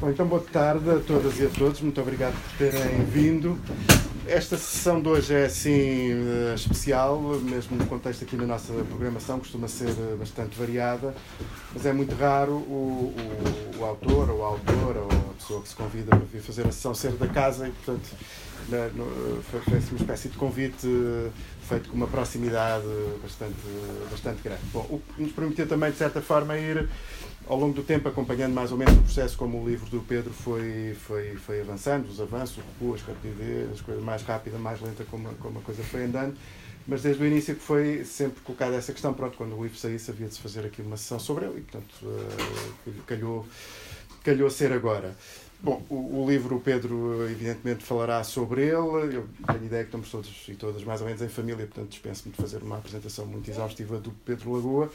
Bom, então boa tarde a todas e a todos, muito obrigado por terem vindo. Esta sessão de hoje é assim eh, especial, mesmo no contexto aqui na nossa programação, costuma ser eh, bastante variada, mas é muito raro o, o, o autor ou a autora ou a pessoa que se convida para vir fazer a sessão ser da casa e, portanto, na, no, foi, foi uma espécie de convite eh, feito com uma proximidade bastante, bastante grande. Bom, o que nos permitiu também, de certa forma, ir ao longo do tempo, acompanhando mais ou menos o processo como o livro do Pedro foi, foi, foi avançando, os avanços, o as rapidez, as coisas mais rápida, mais lenta, como, como a coisa foi andando. Mas desde o início que foi sempre colocada essa questão, pronto, quando o livro saísse havia de se fazer aqui uma sessão sobre ele e, portanto, uh, calhou, calhou ser agora. Bom, o, o, livro o Pedro evidentemente falará sobre ele. Eu tenho ideia que estamos todos e todas mais ou menos em família, portanto dispenso-me de fazer uma apresentação muito exaustiva do Pedro Lagoa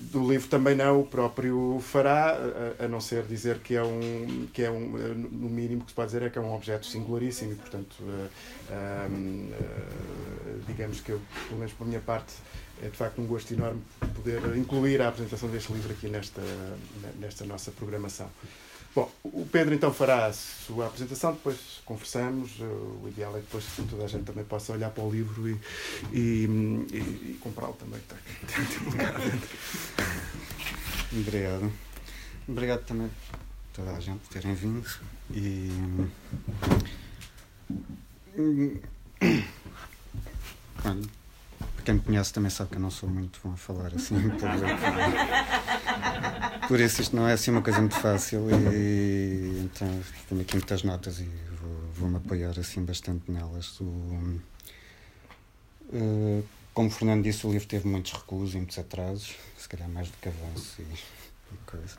do livro também não o próprio fará, a, a, não ser dizer que é um, que é um, no mínimo que se pode dizer é que é um objeto singularíssimo e, portanto, uh, uh, digamos que eu, pelo menos por minha parte, é de facto um gosto enorme poder incluir a apresentação deste livro aqui nesta, nesta nossa programação. Bom, o Pedro então fará a sua apresentação, depois conversamos. O ideal é que depois toda a gente também possa olhar para o livro e, e, e, e comprá-lo também. Tá, Obrigado. Obrigado também a toda a gente por terem vindo. E. Olha, quem me conhece também sabe que eu não sou muito bom a falar assim em público. Por isso isto não é assim uma coisa muito fácil e então tenho aqui muitas notas e vou-me vou apoiar assim bastante nelas. O, uh, como o Fernando disse, o livro teve muitos recuos e muitos atrasos, se calhar mais do que avanços e, e coisa.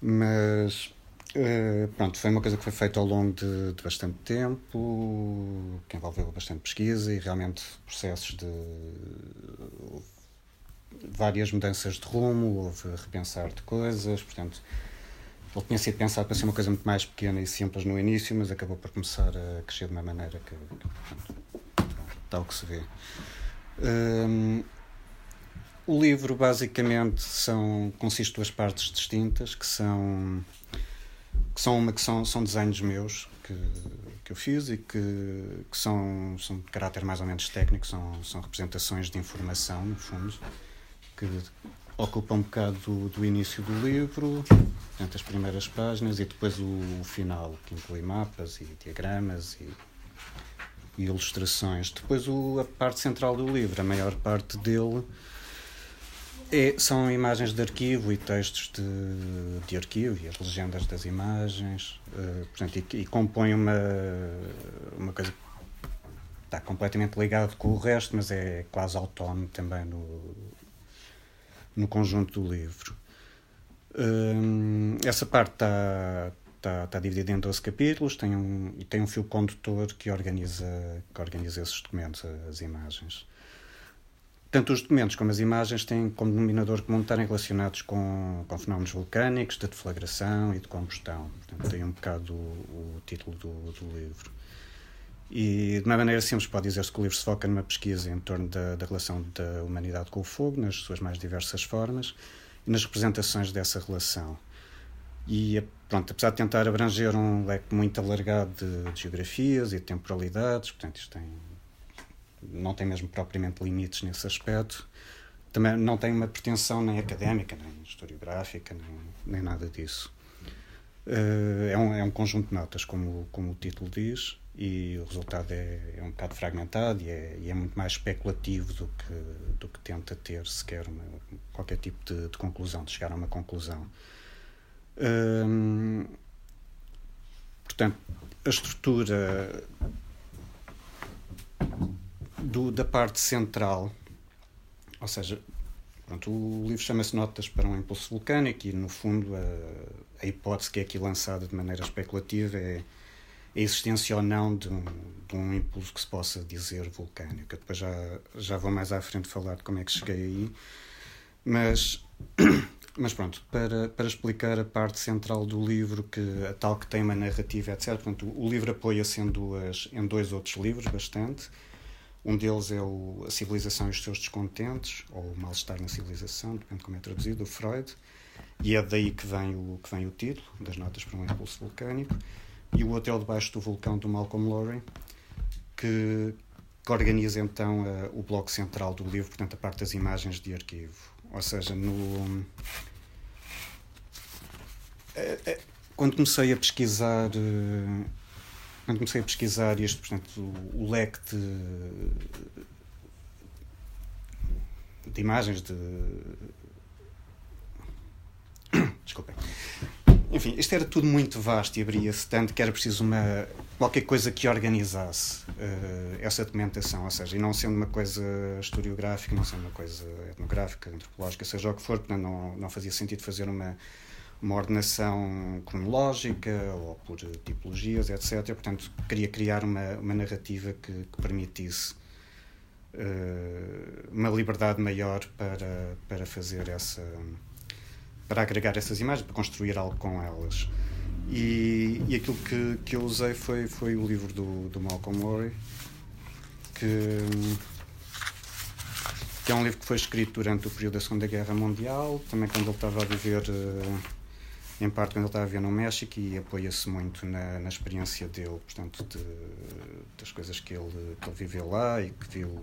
Mas uh, pronto, foi uma coisa que foi feita ao longo de, de, bastante tempo, que envolveu bastante pesquisa e realmente processos de várias mudanças de rumo, houve repensar de coisas, portanto, ele tinha sido pensado para ser uma coisa muito mais pequena e simples no início, mas acabou por começar a crescer de uma maneira que, que tal que se vê. Um, o livro basicamente são, consiste de duas partes distintas, que são que são uma que são, são desenhos meus que, que eu fiz e que, que são, são de caráter mais ou menos técnico, são, são representações de informação, no fundo que ocupa um bocado do, do início do livro, portanto, as primeiras páginas, e depois o, o final, que inclui mapas e diagramas e, e ilustrações. Depois o, a parte central do livro, a maior parte dele é, são imagens de arquivo e textos de, de arquivo e as legendas das imagens, uh, portanto, e, e compõe uma, uma coisa que está completamente ligado com o resto, mas é quase autónomo também no, no conjunto do livro. Hum, essa parte está, está, está dividida em 12 capítulos tem um, e tem um fio condutor que organiza, que organiza esses documentos, as imagens. Tanto os documentos como as imagens têm como denominador comum estarem relacionados com, com fenómenos vulcânicos, de deflagração e de combustão. Portanto, tem um bocado o, o título do, do livro. E, de uma maneira simples, pode dizer-se que o livro se foca numa pesquisa em torno da, da, relação da humanidade com o fogo, nas suas mais diversas formas, e nas representações dessa relação. E, pronto, apesar de tentar abranger um leque muito alargado de, de geografias e de temporalidades, portanto, isto tem, não tem mesmo propriamente limites nesse aspecto, também não tem uma pretensão nem académica, nem historiográfica, nem, nem nada disso. Uh, é, um, é um conjunto de notas, como, como o título diz, e o resultado é, é um bocado fragmentado e é, e é, muito mais especulativo do que, do que tenta ter sequer uma, qualquer tipo de, de, conclusão, de chegar a uma conclusão. Hum, portanto, a estrutura do, da parte central, ou seja, pronto, o livro chama-se Notas para um Impulso Vulcânico e, no fundo, a, a hipótese que é aqui lançada de maneira especulativa é a existência ou não de um, de um impulso que se possa dizer vulcânico. Eu depois já, já vou mais à frente falar de como é que cheguei aí. Mas, mas pronto, para, para explicar a parte central do livro, que a tal que tem uma narrativa, etc. Portanto, o livro apoia-se em, duas, em dois outros livros, bastante. Um deles é o A Civilização e os Seus Descontentes, ou O Mal-Estar na Civilização, depende de como é traduzido, do Freud. E é daí que vem o, que vem o título, das notas para um impulso vulcânico. E o outro é Debaixo do Vulcão, do Malcolm Lowry, que, que organiza então a, o bloco central do livro, portanto, a parte das imagens de arquivo. Ou seja, no. É, é, quando comecei a pesquisar. Quando comecei a pesquisar isto, portanto, o, o leque de, de imagens de. Desculpem. Enfim, isto era tudo muito vasto e abria-se tanto que era preciso uma, qualquer coisa que organizasse uh, essa documentação, ou seja, e não sendo uma coisa historiográfica, não sendo uma coisa etnográfica, antropológica, seja o que for, portanto, não, não fazia sentido fazer uma, uma ordenação cronológica ou por tipologias, etc. Portanto, queria criar uma, uma narrativa que, que permitisse uh, uma liberdade maior para, para fazer essa para agregar essas imagens, para construir algo com elas. E, e aquilo que, que eu usei foi, foi o livro do, do Malcolm Lowry, que, que é um livro que foi escrito durante o período da Segunda Guerra Mundial, também quando ele estava a viver, eh, em parte quando ele estava a viver no México, e apoia-se muito na, na experiência dele, portanto, de, das coisas que ele, que ele viveu lá e que viu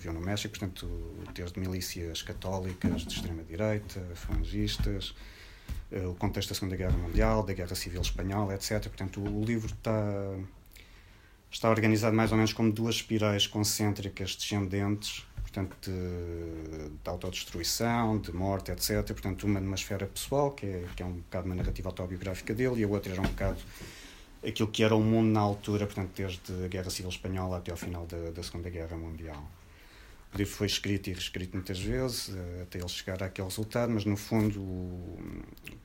viu no México, portanto, desde milícias católicas de extrema-direita, falangistas, eh, o contexto da Segunda Guerra Mundial, da Guerra Civil Espanhola, etc. Portanto, o livro está, está organizado mais ou menos como duas espirais concêntricas descendentes, portanto, de, de autodestruição, de morte, etc. Portanto, uma numa esfera pessoal, que é, que é um bocado uma narrativa autobiográfica dele, e a outra era um bocado aquilo que era o mundo na altura, portanto, desde a Guerra Civil Espanhola até ao final da, da Segunda Guerra Mundial. O livro foi escrito e reescrito muitas vezes, eh, até ele chegar àquele resultado, mas no fundo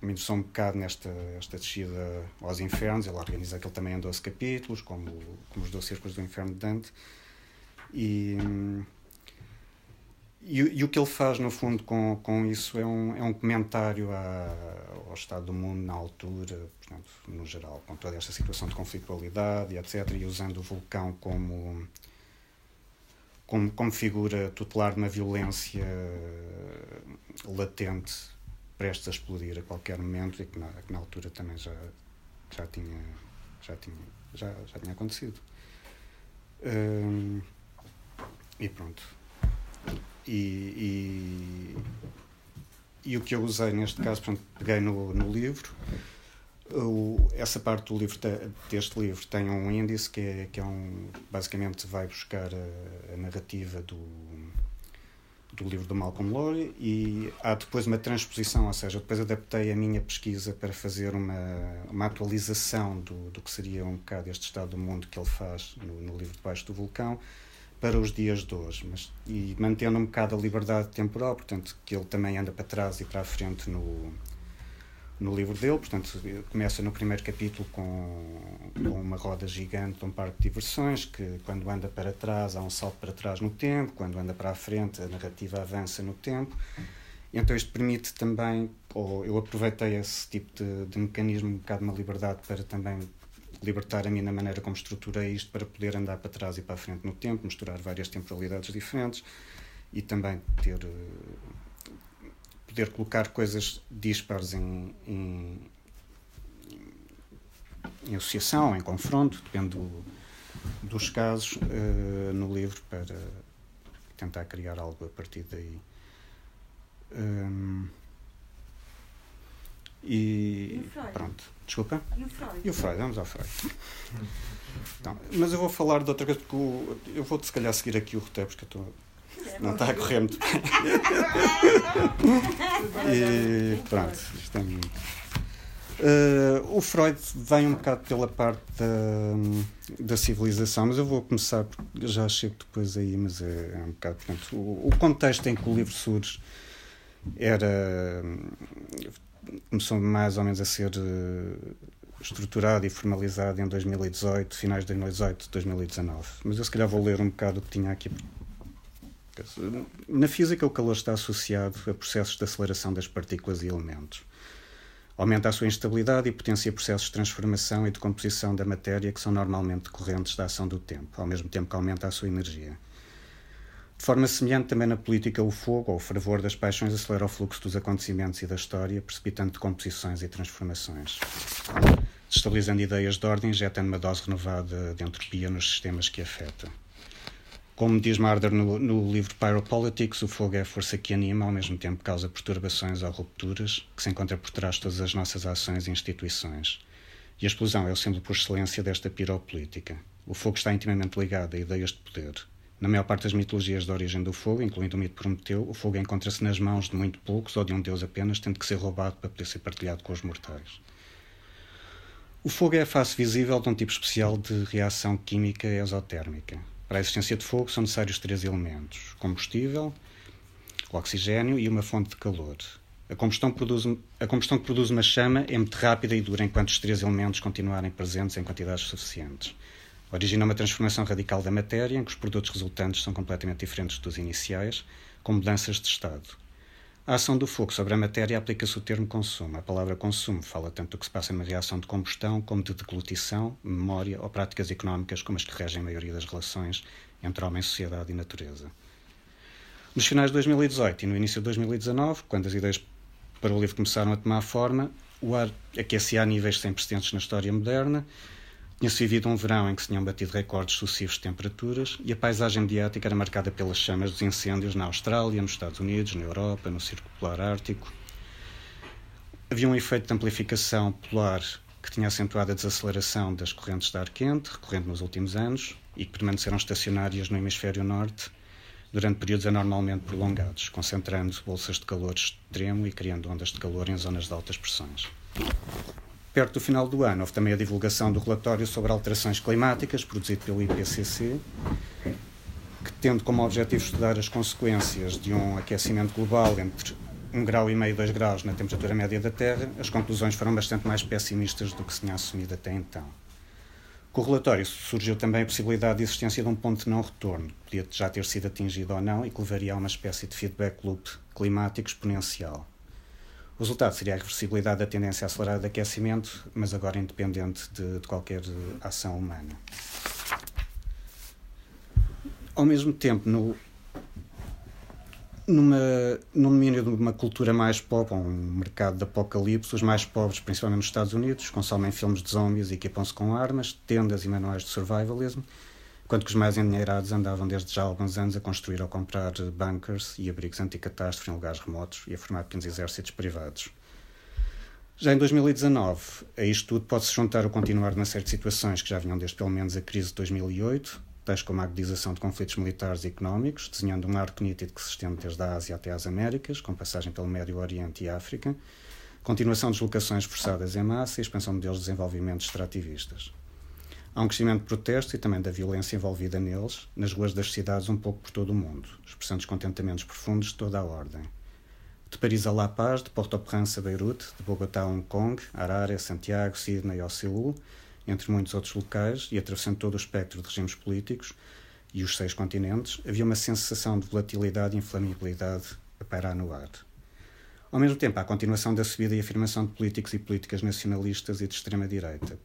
me interessou um bocado nesta esta descida aos infernos. Ele organiza aquilo também em 12 capítulos, como, como os 12 círculos do inferno de Dante. E, e, e, o que ele faz, no fundo, com, com isso é um, é um comentário à, ao estado do mundo na altura, portanto, no geral, com toda esta situação de conflitualidade e etc., e usando o vulcão como como, como figura tutelar de uma violência latente prestes a explodir a qualquer momento e que na, que na altura também já, já tinha já tinha já, já tinha acontecido. Hum, e pronto. E, e, e, o que eu usei neste caso peguei no, no livro o, essa parte do livro deste livro tem um índice que é, que é um basicamente vai buscar a, a narrativa do do livro do Malcolm Lowry e há depois uma transposição, ou seja, depois adaptei a minha pesquisa para fazer uma, uma atualização do, do que seria um bocado este estado do mundo que ele faz no, no livro Debaixo do Vulcão para os dias de hoje, mas, e mantendo um bocado a liberdade temporal, portanto, que ele também anda para trás e para a frente no, no livro dele, portanto, começa no primeiro capítulo com, com, uma roda gigante um parque de diversões, que quando anda para trás há um salto para trás no tempo, quando anda para a frente a narrativa avança no tempo. Então isto permite também, ou eu aproveitei esse tipo de, de mecanismo, um bocado uma liberdade para também libertar a mim na maneira como estruturei isto para poder andar para trás e para a frente no tempo, misturar várias temporalidades diferentes e também ter poder colocar coisas dispares em, em, em associação, em confronto, depende do, dos casos, uh, no livro para tentar criar algo a partir daí. Um, e, e pronto, desculpa. E o Freud? E o Freud, vamos ao Freud. Então, mas eu vou falar de outra coisa, porque eu vou se calhar seguir aqui o roteiro, porque eu estou não está a correr muito bem. e pronto, isto é muito. Uh, o Freud vem um bocado pela parte da, da civilização, mas eu vou começar, porque já chego depois aí, mas é, é um bocado. O, o, contexto em que o livro surge era. começou mais ou menos a ser uh, estruturado e formalizado em 2018, finais de 2018, 2019. Mas eu se calhar vou ler um bocado o que tinha aqui na física, o calor está associado a processos de aceleração das partículas e elementos. Aumenta a sua instabilidade e potencia processos de transformação e de composição da matéria que são normalmente decorrentes da ação do tempo, ao mesmo tempo que aumenta a sua energia. De forma semelhante, também na política, o fogo ou o fervor das paixões acelera o fluxo dos acontecimentos e da história, precipitando decomposições e transformações. Destabilizando ideias de ordem, injetando uma dose renovada de entropia nos sistemas que afeta. Como diz Marder no, no livro Pyropolitics, o fogo é a força que anima, ao mesmo tempo causa perturbações ou rupturas, que se encontra por trás de todas as nossas ações e instituições. E a explosão é o símbolo por excelência desta piropolítica. O fogo está intimamente ligado a ideias de poder. Na maior parte das mitologias da origem do fogo, incluindo o mito Prometeu, o fogo encontra-se nas mãos de muito poucos ou de um deus apenas, tendo que ser roubado para poder ser partilhado com os mortais. O fogo é a face visível de um tipo especial de reação química exotérmica. Para a existência de fogo são necessários três elementos: combustível, oxigênio e uma fonte de calor. A combustão, produz, a combustão que produz uma chama é muito rápida e dura enquanto os três elementos continuarem presentes em quantidades suficientes. Origina uma transformação radical da matéria, em que os produtos resultantes são completamente diferentes dos iniciais, com mudanças de estado. A ação do fogo sobre a matéria aplica-se o termo consumo. A palavra consumo fala tanto do que se passa numa reação de combustão, como de deglutição, memória ou práticas económicas como as que regem a maioria das relações entre homem, sociedade e natureza. Nos finais de 2018 e no início de 2019, quando as ideias para o livro começaram a tomar forma, o ar aquecia a níveis sem precedentes na história moderna tinha-se vivido um verão em que se tinham batido recordes sucessivos de temperaturas e a paisagem mediática era marcada pelas chamas dos incêndios na Austrália, nos Estados Unidos, na Europa, no Círculo Polar Ártico. Havia um efeito de amplificação polar que tinha acentuado a desaceleração das correntes de ar quente, recorrente nos últimos anos, e que permaneceram estacionárias no hemisfério norte durante períodos anormalmente prolongados, concentrando bolsas de calor extremo e criando ondas de calor em zonas de altas pressões. Perto do final do ano, houve também a divulgação do relatório sobre alterações climáticas, produzido pelo IPCC, que tendo como objetivo estudar as consequências de um aquecimento global entre 1 grau e meio e 2 graus na temperatura média da Terra, as conclusões foram bastante mais pessimistas do que se tinha assumido até então. Com o relatório surgiu também a possibilidade de existência de um ponto de não retorno, que podia já ter sido atingido ou não, e que levaria a uma espécie de feedback loop climático exponencial. O resultado seria a reversibilidade da tendência acelerada de aquecimento, mas agora independente de, de qualquer ação humana. Ao mesmo tempo, no, numa, domínio de uma cultura mais pobre, um mercado de apocalipse, os mais pobres, principalmente nos Estados Unidos, consomem filmes de zombies e equipam-se com armas, tendas e manuais de survivalism, enquanto que os mais endinheirados andavam desde já há alguns anos a construir ou comprar bunkers e abrigos anticatástrofe em lugares remotos e a formar pequenos exércitos privados. Já em 2019, a isto tudo pode-se juntar o continuar de uma série de situações que já vinham desde pelo menos a crise de 2008, tais como a agudização de conflitos militares e económicos, desenhando um arco nítido que se estende desde a Ásia até às Américas, com passagem pelo Médio Oriente e África, continuação de deslocações forçadas em massa e expansão de modelos de desenvolvimento extrativistas. Há um crescimento de protesto e também da violência envolvida neles, nas ruas das cidades um pouco por todo o mundo, expressando descontentamentos profundos de toda a ordem. De Paris a La Paz, de Port-au-Prince a Beirute, de Bogotá a Hong Kong, Harare, Santiago, Sydney ou Seul, entre muitos outros locais, e atravessando todo o espectro de regimes políticos e os seis continentes, havia uma sensação de volatilidade e inflamabilidade a pairar no ar. Ao mesmo tempo, há a continuação da subida e afirmação de políticos e políticas nacionalistas e de extrema-direita,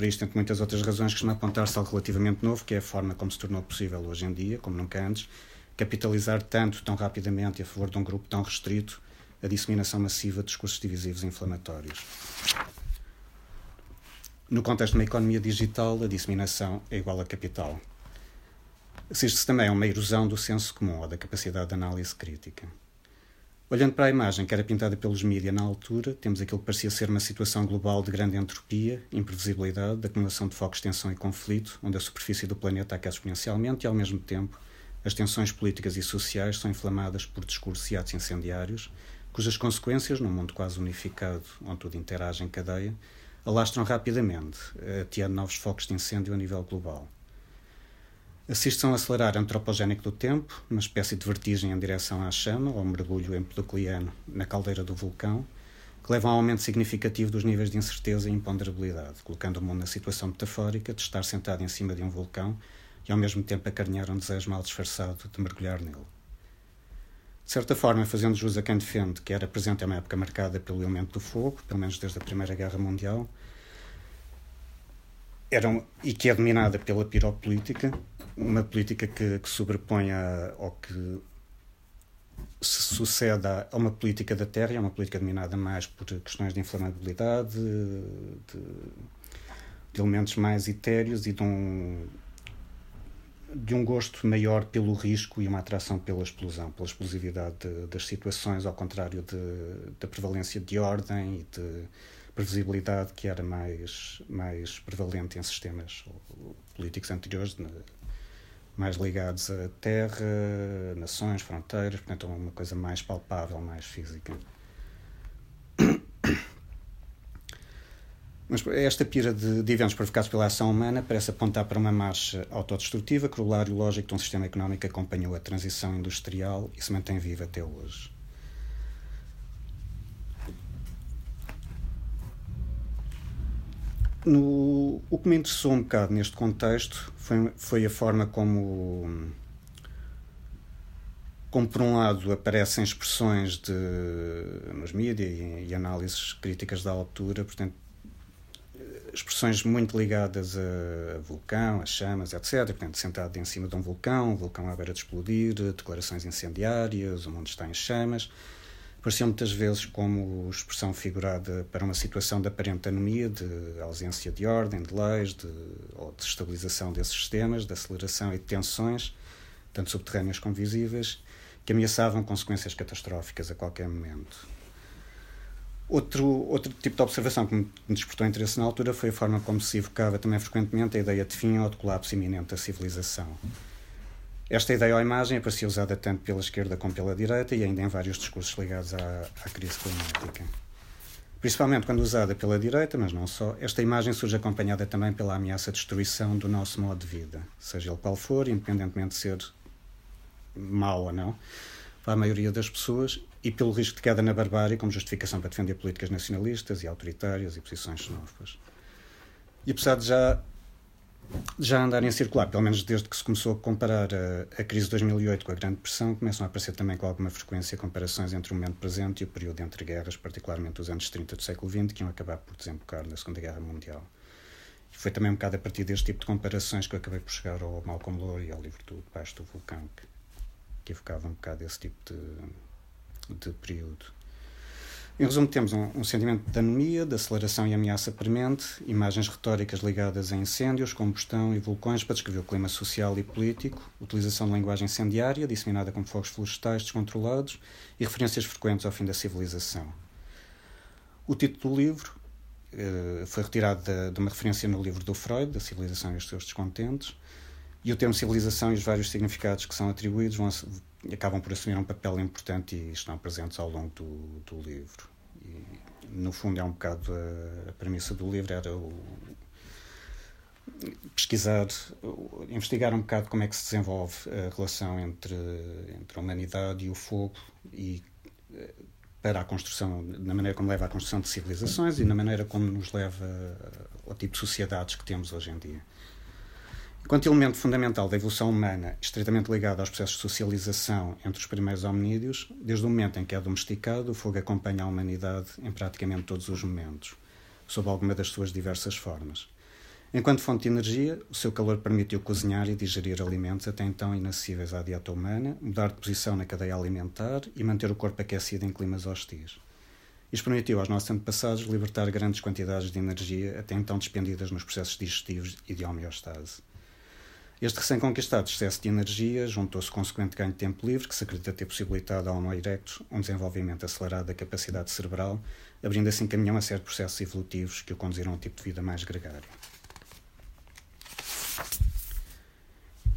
para isto, entre muitas outras razões, costuma apontar-se algo relativamente novo, que é a forma como se tornou possível hoje em dia, como nunca antes, capitalizar tanto, tão rapidamente a favor de um grupo tão restrito a disseminação massiva de discursos divisivos e inflamatórios. No contexto de uma economia digital, a disseminação é igual a capital. Assiste-se também a uma erosão do senso comum ou da capacidade de análise crítica. Olhando para a imagem que era pintada pelos mídias na altura, temos aquilo que parecia ser uma situação global de grande entropia, imprevisibilidade, de acumulação de focos de tensão e conflito, onde a superfície do planeta aquece exponencialmente e, ao mesmo tempo, as tensões políticas e sociais são inflamadas por discursos e atos incendiários, cujas consequências, num mundo quase unificado, onde tudo interage em cadeia, alastram rapidamente, ateando novos focos de incêndio a nível global. Assiste-se a acelerar antropogénico do tempo, uma espécie de vertigem em direção à chama, ou mergulho empedocliano na caldeira do vulcão, que leva a um aumento significativo dos níveis de incerteza e imponderabilidade, colocando o mundo na situação metafórica de estar sentado em cima de um vulcão e ao mesmo tempo acarinhar um desejo mal disfarçado de mergulhar nele. De certa forma, fazendo jus a quem defende que era presente em uma época marcada pelo elemento do fogo, pelo menos desde a Primeira Guerra Mundial, eram, e que é dominada pela piropolítica, uma política que, que sobreponha ou que se sucede a uma política da terra, é uma política dominada mais por questões de inflamabilidade, de, de elementos mais etéreos e de um, de um gosto maior pelo risco e uma atração pela explosão, pela explosividade de, das situações, ao contrário de, da prevalência de ordem e de previsibilidade que era mais, mais prevalente em sistemas políticos anteriores, mais ligados a terra, nações, fronteiras, portanto, uma coisa mais palpável, mais física. Mas esta pira de, de, eventos provocados pela ação humana parece apontar para uma marcha autodestrutiva, corolário lógico de um sistema económico que acompanhou a transição industrial e se mantém vivo até hoje. No, o que me interessou um bocado neste contexto foi, foi a forma como, como, por um lado, aparecem expressões de, nos mídias e, e análises críticas da altura, portanto, expressões muito ligadas a vulcão, a chamas, etc. Portanto, sentado em cima de um vulcão, um vulcão à beira de explodir, declarações incendiárias, o mundo está em chamas. Apareciam muitas vezes como expressão figurada para uma situação de aparente anomia, de ausência de ordem, de leis, de, ou de estabilização desses sistemas, de aceleração e de tensões, tanto subterrâneas como visíveis, que ameaçavam consequências catastróficas a qualquer momento. Outro, outro tipo de observação que me despertou interesse na altura foi a forma como se evocava também frequentemente a ideia de fim ou de colapso iminente da civilização. Esta ideia ou imagem aparecia usada tanto pela esquerda como pela direita e ainda em vários discursos ligados à, à crise climática. Principalmente quando usada pela direita, mas não só, esta imagem surge acompanhada também pela ameaça de destruição do nosso modo de vida, seja ele qual for, independentemente de ser mau ou não, para a maioria das pessoas, e pelo risco de queda na barbárie como justificação para defender políticas nacionalistas e autoritárias e posições xenófobas. E apesar de já, já andarem a circular, pelo menos desde que se começou a comparar a, a crise de 2008 com a Grande Depressão, começam a aparecer também com alguma frequência comparações entre o momento presente e o período entre guerras, particularmente os anos 30 do século XX, que iam acabar por desembocar na Segunda Guerra Mundial. E foi também um bocado a partir deste tipo de comparações que eu acabei por chegar ao Malcolm Lowry e ao livro do Debaixo do Vulcão, que, que evocava um bocado esse tipo de de período. Em resumo, temos um, um, sentimento de anomia, de aceleração e ameaça premente, imagens retóricas ligadas a incêndios, combustão e vulcões para descrever o clima social e político, utilização de linguagem incendiária, disseminada como fogos florestais descontrolados, e referências frequentes ao fim da civilização. O título do livro eh, foi retirado de, de, uma referência no livro do Freud, da Civilização e os seus descontentes, e o termo civilização e os vários significados que são atribuídos vão, acabam por assumir um papel importante e estão presentes ao longo do, do livro. No fundo, é um bocado a, a premissa do livro era o, pesquisar, investigar um bocado como é que se desenvolve a relação entre, entre a humanidade e o fogo e eh, para a construção, na maneira como leva à construção de civilizações e na maneira como nos leva ao tipo de sociedades que temos hoje em dia. Enquanto elemento fundamental da evolução humana, estritamente ligado aos processos de socialização entre os primeiros hominídeos, desde o momento em que é domesticado, o fogo acompanha a humanidade em praticamente todos os momentos, sob alguma das suas diversas formas. Enquanto fonte de energia, o seu calor permitiu cozinhar e digerir alimentos até então inacessíveis à dieta humana, mudar de posição na cadeia alimentar e manter o corpo aquecido em climas hostis. Isto permitiu aos nossos antepassados libertar grandes quantidades de energia até então despendidas nos processos digestivos e de homeostase. Este recém-conquistado excesso de energia juntou-se consequente ganho de tempo livre, que se acredita ter possibilitado ao Homo erectus um desenvolvimento acelerado da capacidade cerebral, abrindo assim caminhão a certos processos evolutivos que o conduziram a um tipo de vida mais gregário.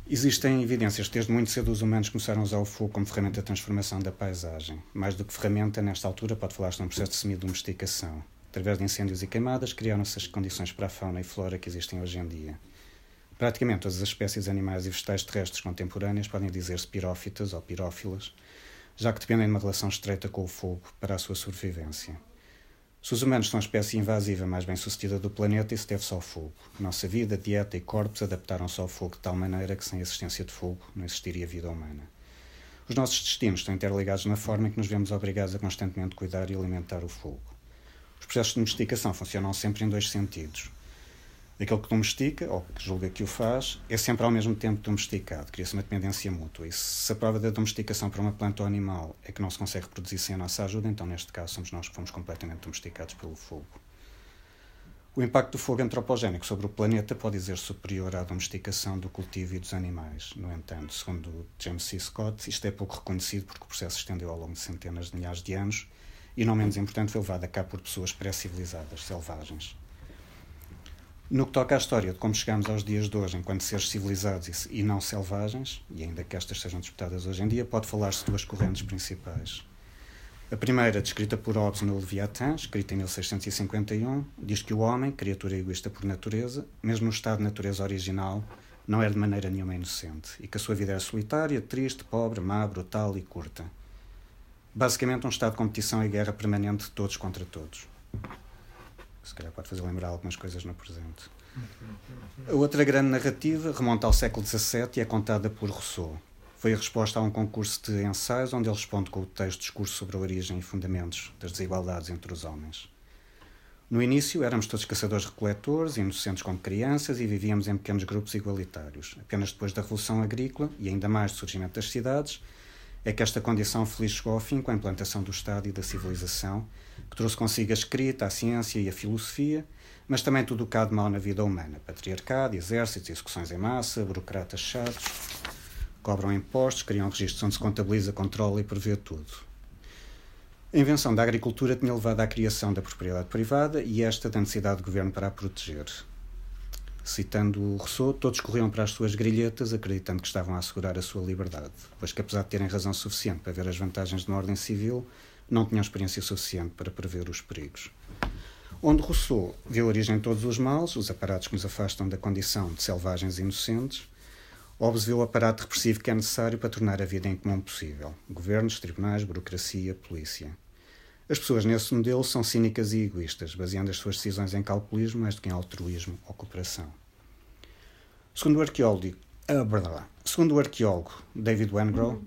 Existem evidências que desde muito cedo os humanos começaram a usar o fogo como ferramenta de transformação da paisagem. Mais do que ferramenta, nesta altura pode falar-se de um processo de semi-domesticação. Através de incêndios e queimadas, criaram-se as condições para a fauna e flora que existem hoje em dia. Praticamente todas as espécies animais e vegetais terrestres contemporâneas podem dizer-se pirófitas ou pirófilas, já que dependem de uma relação estreita com o fogo para a sua sobrevivência. Se os humanos são a espécie invasiva mais bem sucedida do planeta, isso deve-se ao fogo. Nossa vida, dieta e corpos adaptaram-se ao fogo de tal maneira que sem a existência de fogo não existiria vida humana. Os nossos destinos estão interligados na forma em que nos vemos obrigados a constantemente cuidar e alimentar o fogo. Os processos de domesticação funcionam sempre em dois sentidos. Aquele que domestica, ou que julga que o faz, é sempre ao mesmo tempo domesticado. Cria-se uma dependência mútua. E se a prova da domesticação para uma planta ou animal é que não se consegue reproduzir sem a nossa ajuda, então neste caso somos nós que fomos completamente domesticados pelo fogo. O impacto do fogo antropogénico sobre o planeta pode dizer superior à domesticação do cultivo e dos animais. No entanto, segundo James C. Scott, isto é pouco reconhecido porque o processo estendeu ao longo de centenas de milhares de anos e, não menos importante, foi levado a cabo por pessoas pré-civilizadas, selvagens. No que toca à história de como chegamos aos dias de hoje enquanto seres civilizados e não selvagens, e ainda que estas sejam disputadas hoje em dia, pode falar-se de duas correntes principais. A primeira, descrita por Hobbes no Leviatã, escrita em 1651, diz que o homem, criatura egoísta por natureza, mesmo no estado de natureza original, não era de maneira nenhuma inocente e que a sua vida era solitária, triste, pobre, má, brutal e curta. Basicamente, um estado de competição e guerra permanente de todos contra todos. Se calhar pode fazer lembrar algumas coisas no presente. A outra grande narrativa remonta ao século XVII e é contada por Rousseau. Foi a resposta a um concurso de ensaios onde ele responde com o texto Discurso sobre a origem e fundamentos das desigualdades entre os homens. No início éramos todos caçadores-recoletores, inocentes como crianças e vivíamos em pequenos grupos igualitários. Apenas depois da Revolução Agrícola e ainda mais do surgimento das cidades é que esta condição feliz chegou ao fim com a implantação do Estado e da civilização, que trouxe consigo a escrita, a ciência e a filosofia, mas também tudo o que há de mal na vida humana: patriarcado, exércitos, execuções em massa, burocratas chatos cobram impostos, criam registros onde se contabiliza, controla e prevê tudo. A invenção da agricultura tinha levado à criação da propriedade privada e esta da necessidade de governo para a proteger. Citando o Rousseau, todos corriam para as suas grilhetas acreditando que estavam a assegurar a sua liberdade, pois que apesar de terem razão suficiente para ver as vantagens de uma ordem civil, não tinham experiência suficiente para prever os perigos. Onde Rousseau viu a origem de todos os males, os aparatos que nos afastam da condição de selvagens inocentes, Hobbes viu o aparato repressivo que é necessário para tornar a vida em comum possível: governos, tribunais, burocracia, polícia. As pessoas nesse modelo são cínicas e egoístas, baseando as suas decisões em calculismo mais do que em altruísmo ou cooperação. Segundo o arqueólogo, ah, segundo o arqueólogo David Wengrow,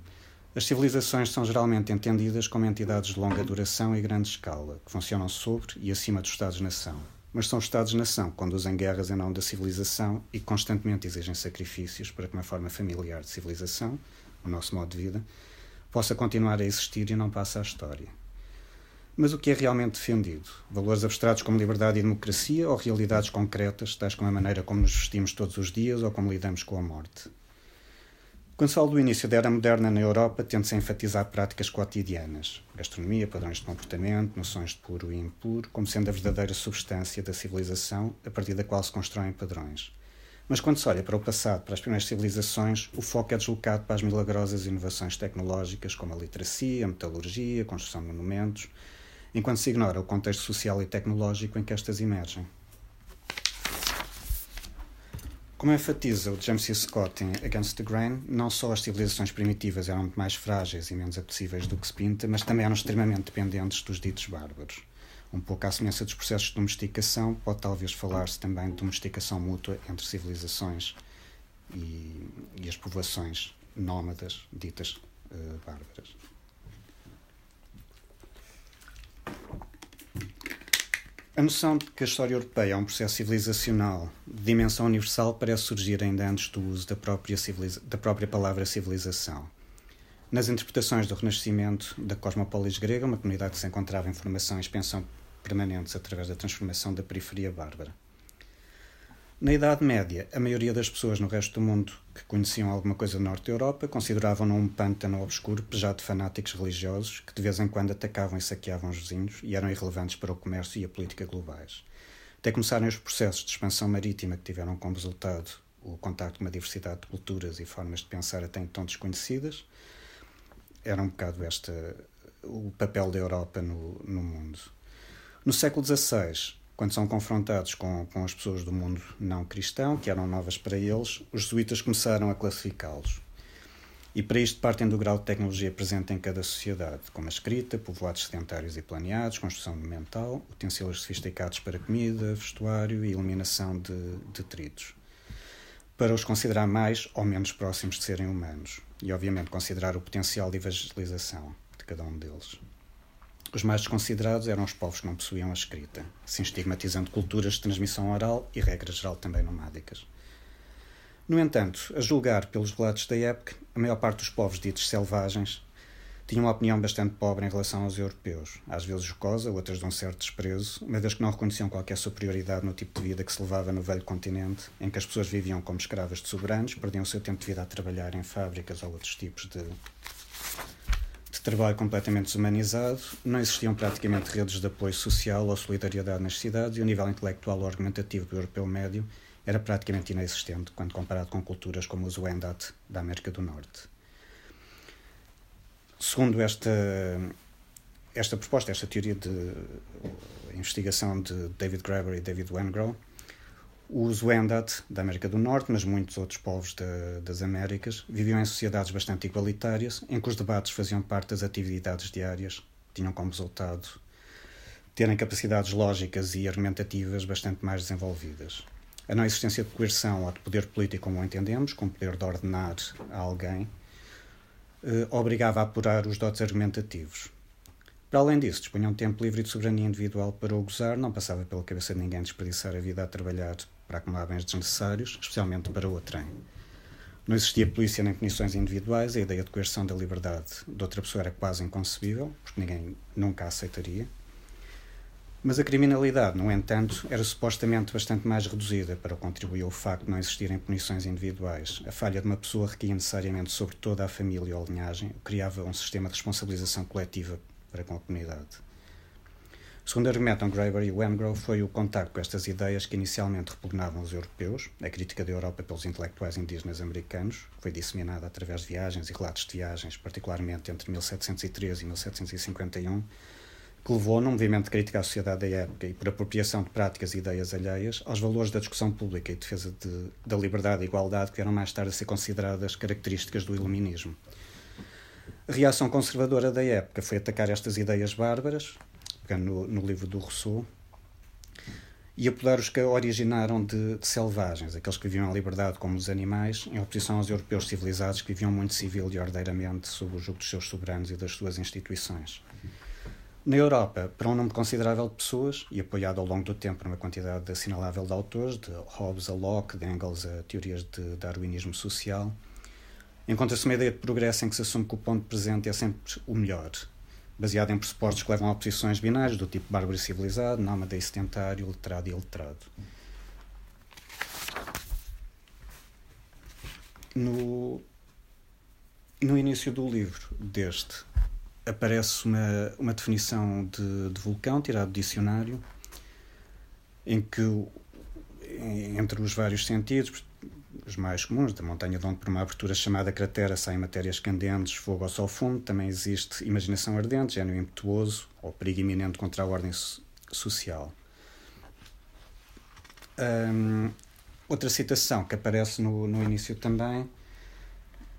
as civilizações são geralmente entendidas como entidades de longa duração e grande escala, que funcionam sobre e acima dos Estados-nação mas são Estados-nação que conduzem guerras em nome da civilização e constantemente exigem sacrifícios para que uma forma familiar de civilização, o nosso modo de vida, possa continuar a existir e não passe à história. Mas o que é realmente defendido? Valores abstratos como liberdade e democracia ou realidades concretas, tais como a maneira como nos vestimos todos os dias ou como lidamos com a morte? Quando se fala do início da era moderna na Europa, tende-se a enfatizar práticas cotidianas, gastronomia, padrões de comportamento, noções de puro e impuro, como sendo a verdadeira substância da civilização a partir da qual se constroem padrões. Mas quando se olha para o passado, para as primeiras civilizações, o foco é deslocado para as milagrosas inovações tecnológicas como a literacia, a metalurgia, a construção de monumentos, enquanto se ignora o contexto social e tecnológico em que estas emergem. Como enfatiza o James C. Scott em Against the Grain, não só as civilizações primitivas eram mais frágeis e menos apetecíveis do que se pinta, mas também eram extremamente dependentes dos ditos bárbaros. Um pouco à semelhança dos processos de domesticação, pode talvez falar-se também de domesticação mútua entre civilizações e, e as povoações nómadas ditas uh, bárbaras. A noção de que a história europeia é um processo civilizacional de dimensão universal parece surgir ainda antes do uso da própria, da própria palavra civilização. Nas interpretações do Renascimento da cosmopolis grega, uma comunidade que se encontrava em formação e expansão permanentes através da transformação da periferia bárbara. Na Idade Média, a maioria das pessoas no resto do mundo que conheciam alguma coisa do norte da Europa consideravam-no um pântano obscuro pejado de fanáticos religiosos que de vez em quando atacavam e saqueavam os vizinhos e eram irrelevantes para o comércio e a política globais. Até começarem os processos de expansão marítima que tiveram como resultado o contacto com uma diversidade de culturas e formas de pensar até então desconhecidas, era um bocado este o papel da Europa no, no mundo. No século XVI, quando são confrontados com, com as pessoas do mundo não cristão, que eram novas para eles, os jesuítas começaram a classificá-los. E para isto partem do grau de tecnologia presente em cada sociedade, como a escrita, povoados sedentários e planeados, construção monumental, utensílios sofisticados para comida, vestuário e eliminação de detritos. Para os considerar mais ou menos próximos de serem humanos. E, obviamente, considerar o potencial de evangelização de cada um deles. Os mais desconsiderados eram os povos que não possuíam a escrita, assim estigmatizando culturas de transmissão oral e, regra geral, também nomádicas. No entanto, a julgar pelos relatos da época, a maior parte dos povos ditos selvagens tinham uma opinião bastante pobre em relação aos europeus, às vezes jocosa, outras de um certo desprezo, uma vez que não reconheciam qualquer superioridade no tipo de vida que se levava no velho continente, em que as pessoas viviam como escravas de soberanos, perdiam o seu tempo de vida a trabalhar em fábricas ou outros tipos de trabalho completamente desumanizado, não existiam praticamente redes de apoio social ou solidariedade nas cidades e o nível intelectual ou argumentativo do europeu médio era praticamente inexistente quando comparado com culturas como os Wendat da América do Norte. Segundo esta, esta proposta, esta teoria de investigação de David Graeber e David Wengrow, os Wendat, da América do Norte, mas muitos outros povos de, das Américas, viviam em sociedades bastante igualitárias, em que os debates faziam parte das atividades diárias, tinham como resultado terem capacidades lógicas e argumentativas bastante mais desenvolvidas. A não existência de coerção ou de poder político, como o entendemos, com o poder de ordenar a alguém, eh, obrigava a apurar os dotes argumentativos. Para além disso, dispunha um tempo livre de soberania individual para o gozar, não passava pela cabeça de ninguém desperdiçar a vida a trabalhar para acumular bens desnecessários, especialmente para o trem. Não existia polícia nem punições individuais, a ideia de coerção da liberdade de outra pessoa era quase inconcebível, porque ninguém nunca a aceitaria. Mas a criminalidade, no entanto, era supostamente bastante mais reduzida para contribuir ao facto de não existirem punições individuais. A falha de uma pessoa requia necessariamente sobre toda a família ou linhagem, criava um sistema de responsabilização coletiva para com a comunidade. Segundo argumentam Graeber e Wengrow, foi o contacto com estas ideias que inicialmente repugnavam os europeus, a crítica da Europa pelos intelectuais indígenas americanos, foi disseminada através de viagens e relatos de viagens, particularmente entre 1713 e 1751, que levou, num movimento de crítica à sociedade da época e por apropriação de práticas e ideias alheias, aos valores da discussão pública e defesa de, da liberdade e igualdade que eram mais tarde a ser consideradas características do iluminismo. A reação conservadora da época foi atacar estas ideias bárbaras, no, no livro do Rousseau, e apodar os que originaram de, de, selvagens, aqueles que viviam a liberdade como os animais, em oposição aos europeus civilizados que viviam muito civil e ordeiramente sob o jugo dos seus soberanos e das suas instituições. Na Europa, para um número considerável de pessoas, e apoiado ao longo do tempo por uma quantidade assinalável de autores, de Hobbes a Locke, de Engels a teorias de darwinismo social, encontra-se uma ideia de progresso em que se assume que o ponto presente é sempre o melhor, baseado em pressupostos que levam a posições binárias do tipo bárbaro e civilizado, nómada e sedentário, letrado e iletrado. No, no início do livro deste, aparece uma, uma definição de, de vulcão tirado do dicionário, em que, entre os vários sentidos, os mais comuns, da montanha de onde por uma abertura chamada cratera saem matérias candentes, fogo ao sol fundo, também existe imaginação ardente, gênio impetuoso ou perigo iminente contra a ordem so social. Um, outra citação que aparece no, no início também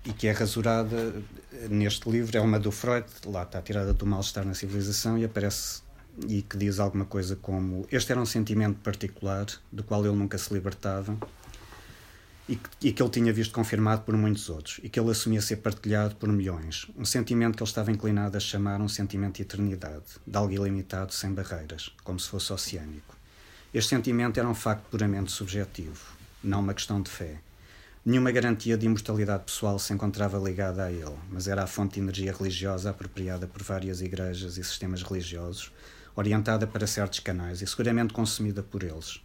e que é rasurada neste livro é uma do Freud, lá está tirada do mal-estar na civilização e aparece e que diz alguma coisa como este era um sentimento particular do qual ele nunca se libertava e que, e que ele tinha visto confirmado por muitos outros e que ele assumia ser partilhado por milhões. Um sentimento que ele estava inclinado a chamar um sentimento de eternidade, de algo ilimitado, sem barreiras, como se fosse oceânico. Este sentimento era um facto puramente subjetivo, não uma questão de fé. Nenhuma garantia de imortalidade pessoal se encontrava ligada a ele, mas era a fonte de energia religiosa apropriada por várias igrejas e sistemas religiosos, orientada para certos canais e seguramente consumida por eles.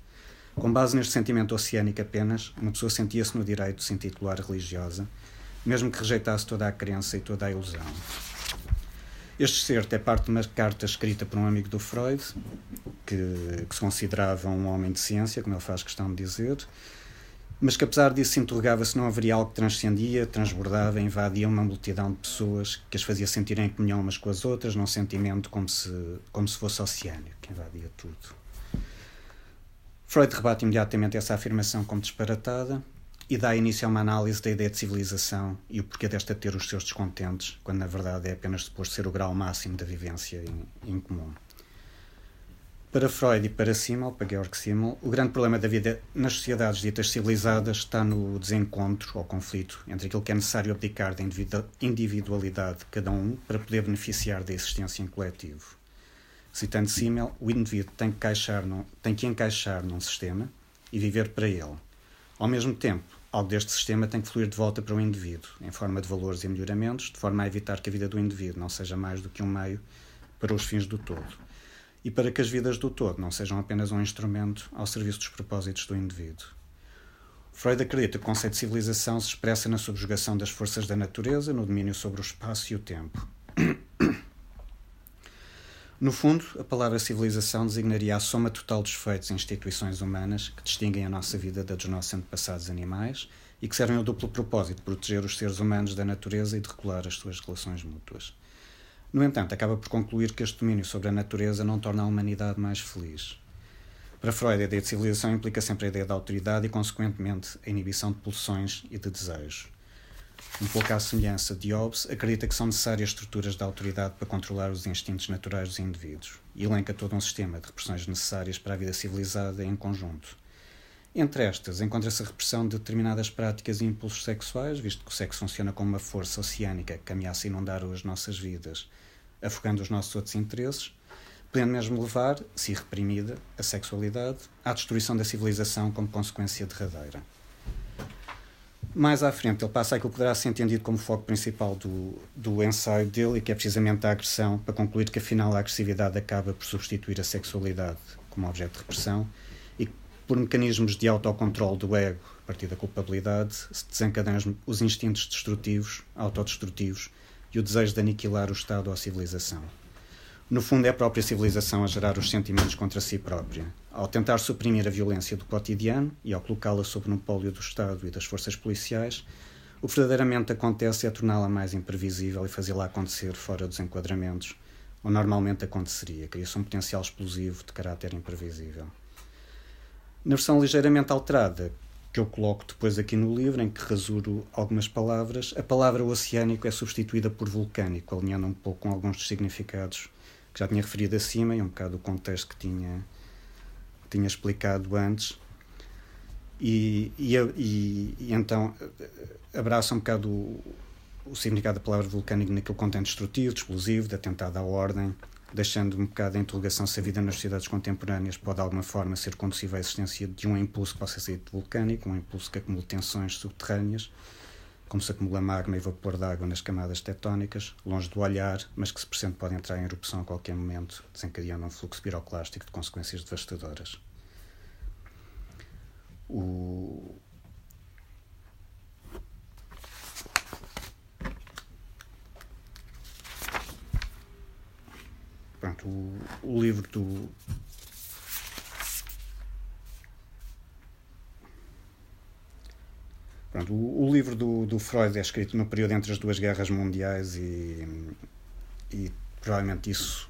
Com base neste sentimento oceânico apenas, uma pessoa sentia-se no direito de se intitular religiosa, mesmo que rejeitasse toda a crença e toda a ilusão. Este certo é parte de uma carta escrita por um amigo do Freud, que, que se considerava um homem de ciência, como ele faz questão de dizer, mas que apesar disso interrogava se não haveria algo que transcendia, transbordava, invadia uma multidão de pessoas que as fazia sentir em comunhão umas com as outras, num sentimento como se, como se fosse oceânico, que invadia tudo. Freud rebate imediatamente essa afirmação como disparatada e dá início a uma análise da ideia de civilização e o porquê desta ter os seus descontentes, quando na verdade é apenas suposto ser o grau máximo da vivência em, em comum. Para Freud e para Simmel, para Georg Simmel, o grande problema da vida nas sociedades ditas civilizadas está no desencontro ou conflito entre aquilo que é necessário abdicar da individualidade de cada um para poder beneficiar da existência em coletivo. Citando Simmel, o indivíduo tem que, encaixar num, tem que encaixar num sistema e viver para ele. Ao mesmo tempo, algo deste sistema tem que fluir de volta para o indivíduo, em forma de valores e melhoramentos, de forma a evitar que a vida do indivíduo não seja mais do que um meio para os fins do todo. E para que as vidas do todo não sejam apenas um instrumento ao serviço dos propósitos do indivíduo. Freud acredita que o conceito de civilização se expressa na subjugação das forças da natureza, no domínio sobre o espaço e o tempo. No fundo, a palavra civilização designaria a soma total dos feitos e instituições humanas que distinguem a nossa vida da dos nossos antepassados animais e que servem ao duplo propósito de proteger os seres humanos da natureza e de regular as suas relações mútuas. No entanto, acaba por concluir que este domínio sobre a natureza não torna a humanidade mais feliz. Para Freud, a ideia de civilização implica sempre a ideia da autoridade e, consequentemente, a inibição de pulsões e de desejos um pouco à semelhança de Hobbes, acredita que são necessárias estruturas de autoridade para controlar os instintos naturais dos indivíduos e elenca todo um sistema de repressões necessárias para a vida civilizada em conjunto. Entre estas, encontra-se a repressão de determinadas práticas e impulsos sexuais, visto que o sexo funciona como uma força oceânica que ameaça inundar as nossas vidas, afogando os nossos outros interesses, podendo mesmo levar, se reprimida, a sexualidade à destruição da civilização como consequência derradeira. Mais à frente, ele passa aquilo que poderá ser entendido como foco principal do, do ensaio dele, e que é precisamente a agressão, para concluir que afinal a agressividade acaba por substituir a sexualidade como objeto de repressão e por mecanismos de autocontrole do ego, a partir da culpabilidade, se desencadeiam os instintos destrutivos, autodestrutivos e o desejo de aniquilar o Estado ou a civilização. No fundo, é a própria civilização a gerar os sentimentos contra si própria. Ao tentar suprimir a violência do cotidiano e ao colocá-la sob o monopólio do Estado e das forças policiais, o que verdadeiramente acontece é torná-la mais imprevisível e fazê-la acontecer fora dos enquadramentos, ou normalmente aconteceria. Cria-se um potencial explosivo de caráter imprevisível. Na versão ligeiramente alterada, que eu coloco depois aqui no livro, em que rasuro algumas palavras, a palavra oceânico é substituída por vulcânico, alinhando um pouco com alguns dos significados que já tinha referido acima e um bocado o contexto que tinha, tinha explicado antes. E, e, e, e, então abraça um bocado o, o, significado da palavra vulcânico naquele contente destrutivo, de explosivo, de atentado à ordem, deixando um bocado a interrogação se a vida nas sociedades contemporâneas pode de alguma forma ser conduzível à existência de um impulso que possa ser vulcânico, um impulso que acumule tensões subterrâneas como se acumula magma e vapor d'água nas camadas tectónicas, longe do olhar, mas que se pressente pode entrar em erupção a qualquer momento, desencadeando um fluxo piroclástico de consequências devastadoras. O... Pronto, o, o livro do, Pronto, o, o, livro do, do, Freud é escrito no período entre as duas guerras mundiais e, e provavelmente isso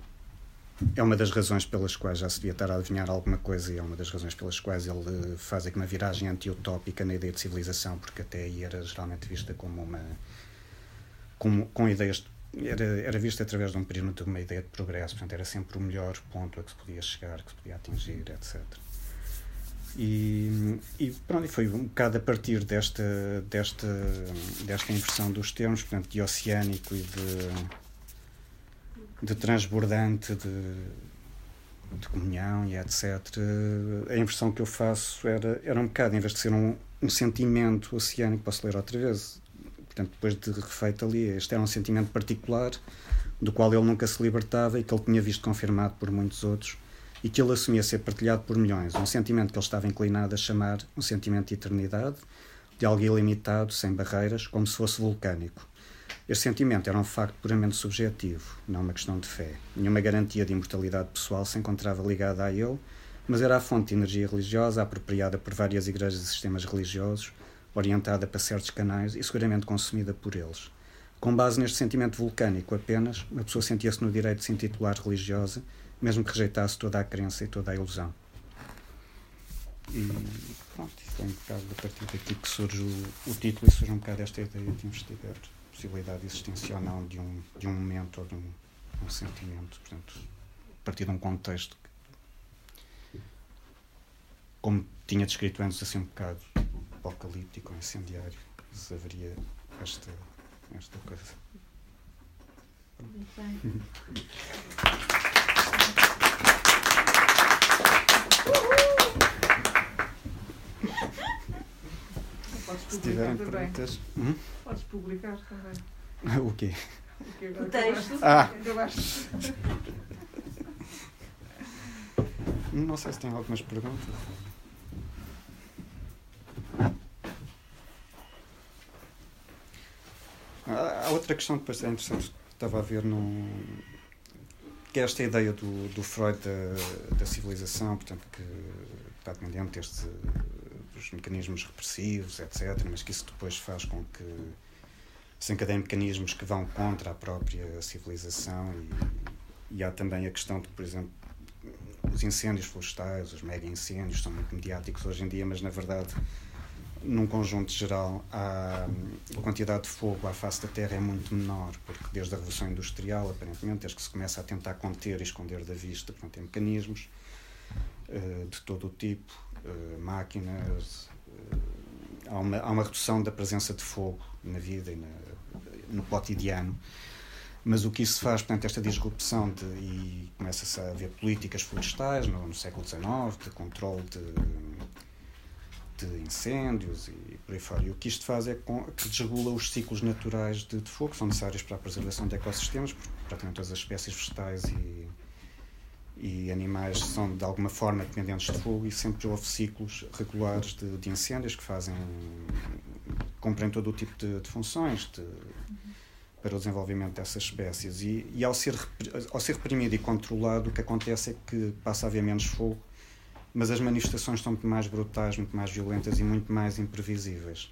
é uma das razões pelas quais já se devia estar a adivinhar alguma coisa e é uma das razões pelas quais ele faz aqui uma viragem anti-utópica na ideia de civilização, porque até aí era geralmente vista como uma. como, com ideias. Era, era vista através de um prisma de uma ideia de progresso, portanto era sempre o melhor ponto a que se podia chegar, que se podia atingir, etc. E, e pronto, foi um bocado a partir desta, desta, desta inversão dos termos, portanto, de oceânico e de, de transbordante, de, de comunhão e etc. A inversão que eu faço era, era um bocado, em vez de ser um, um sentimento oceânico, posso ler outra vez, portanto, depois de refeito ali, este era um sentimento particular do qual ele nunca se libertava e que ele tinha visto confirmado por muitos outros e que ele assumia ser partilhado por milhões, um sentimento que ele estava inclinado a chamar um sentimento de eternidade, de algo ilimitado, sem barreiras, como se fosse vulcânico. Este sentimento era um facto puramente subjetivo, não uma questão de fé. Nenhuma garantia de imortalidade pessoal se encontrava ligada a ele, mas era a fonte de energia religiosa apropriada por várias igrejas e sistemas religiosos, orientada para certos canais e seguramente consumida por eles. Com base neste sentimento vulcânico apenas, uma pessoa sentia-se no direito de se intitular religiosa mesmo que rejeitasse toda a crença e toda a ilusão. E pronto, isso é um bocado a partir daqui que surge o, o título e surge um bocado esta ideia de investigar a possibilidade existencial não de um, de um momento ou de um, um sentimento, portanto, a partir de um contexto que, como tinha descrito antes, assim um bocado apocalíptico, incendiário, se haveria esta, esta coisa. Muito bem. Podes publicar também. perguntas. Hum? Podes publicar também. O quê? O texto. Ah. Não sei se tem algumas perguntas. Há há outra questão que depois é interessante que estava a ver num, que é esta ideia do, do Freud da, da civilização, portanto, que está destes, eh, dos mecanismos repressivos, etc., mas que isso depois faz com que se encadeiem mecanismos que vão contra a própria civilização e, e há também a questão de, por exemplo, os incêndios florestais, os mega incêndios são muito mediáticos hoje em dia, mas na verdade, num conjunto geral, há, a quantidade de fogo à face da Terra é muito menor, porque desde a Revolução Industrial, aparentemente, desde que se começa a tentar conter e esconder da vista, portanto, tem mecanismos eh, de todo o tipo, eh, máquinas. eh, há, uma, há uma redução da presença de fogo na vida e na, no cotidiano. Mas o que isso faz, portanto, esta disrupção de, e começa-se a haver políticas florestais no, no século XIX, de controle de, de incêndios e por aí fora. E o que isto faz é que desregula os ciclos naturais de, de fogo, que são necessários para a preservação de ecossistemas, porque praticamente todas as espécies vegetais e, e animais são de alguma forma dependentes de fogo e sempre houve ciclos regulares de, de incêndios que fazem cumprem todo o tipo de, de funções de, para o desenvolvimento dessas espécies e, e ao, ser, ao ser reprimido e controlado o que acontece é que passa a haver menos fogo mas as manifestações estão muito mais brutais, muito mais violentas e muito mais imprevisíveis.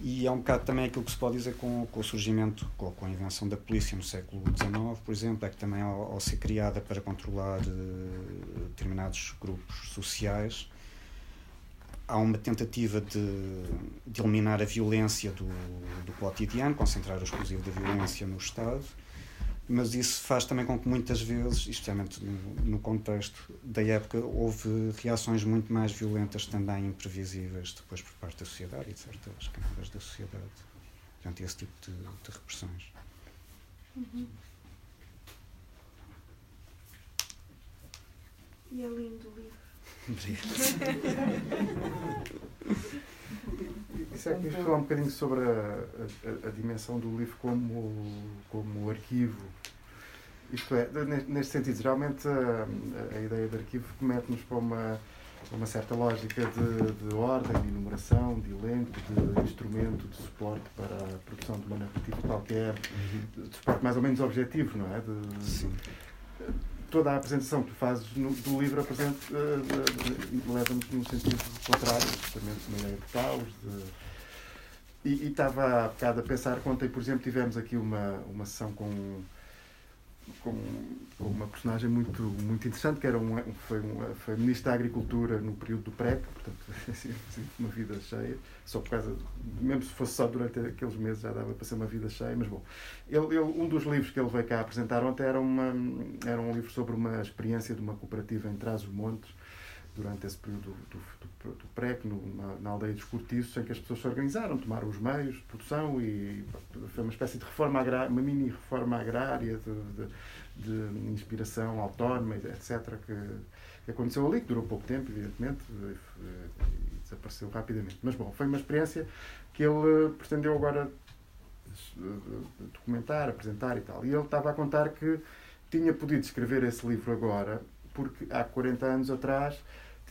E é um bocado também aquilo que se pode dizer com, com o surgimento, com, com a invenção da polícia no século XIX, por exemplo, é que também ao, ao ser criada para controlar eh, determinados grupos sociais, há uma tentativa de, de eliminar a violência do, do cotidiano, concentrar o exclusivo da violência no Estado, mas isso faz também com que muitas vezes, especialmente no, no contexto da época, houve reações muito mais violentas também imprevisíveis depois por parte da sociedade e de certas camadas da sociedade diante esse tipo de, de repressões. E é lindo o Isso é que falar um bocadinho sobre a, a- a dimensão do livro como, como arquivo. Isto é, ne- neste sentido, geralmente a, a ideia de arquivo mete-nos para uma, uma certa lógica de, de ordem, de enumeração, de elenco, de instrumento, de suporte para a produção de uma narrativa qualquer, de suporte mais ou menos objetivo, não é? De- Sim. Toda a apresentação que tu fazes no, do livro apresenta, eh, eh, leva-nos num sentido contrário, justamente uma ideia de caos. de- E, estava há bocado a pensar, ontem, por exemplo, tivemos aqui uma, uma sessão com, com, uma personagem muito, muito interessante, que era um, foi, um, foi ministro da Agricultura no período do PREC, portanto, assim, assim, uma vida cheia, só por causa, mesmo se fosse só durante aqueles meses já dava para ser uma vida cheia, mas bom. Ele, ele- um dos livros que ele veio cá apresentar ontem era, uma, era um livro sobre uma experiência de uma cooperativa em Trás-os-Montes, durante esse período do, do, do, na, na aldeia dos Cortiços, em que as pessoas se organizaram, tomaram os meios de produção e foi uma espécie de reforma agrária, uma mini reforma agrária de, de, de inspiração autónoma, etc., que, que aconteceu ali, que durou pouco tempo, evidentemente, e, e desapareceu rapidamente. Mas bom, foi uma experiência que ele eh, pretendeu agora eh, documentar, apresentar e tal. E ele estava a contar que tinha podido escrever esse livro agora porque há 40 anos atrás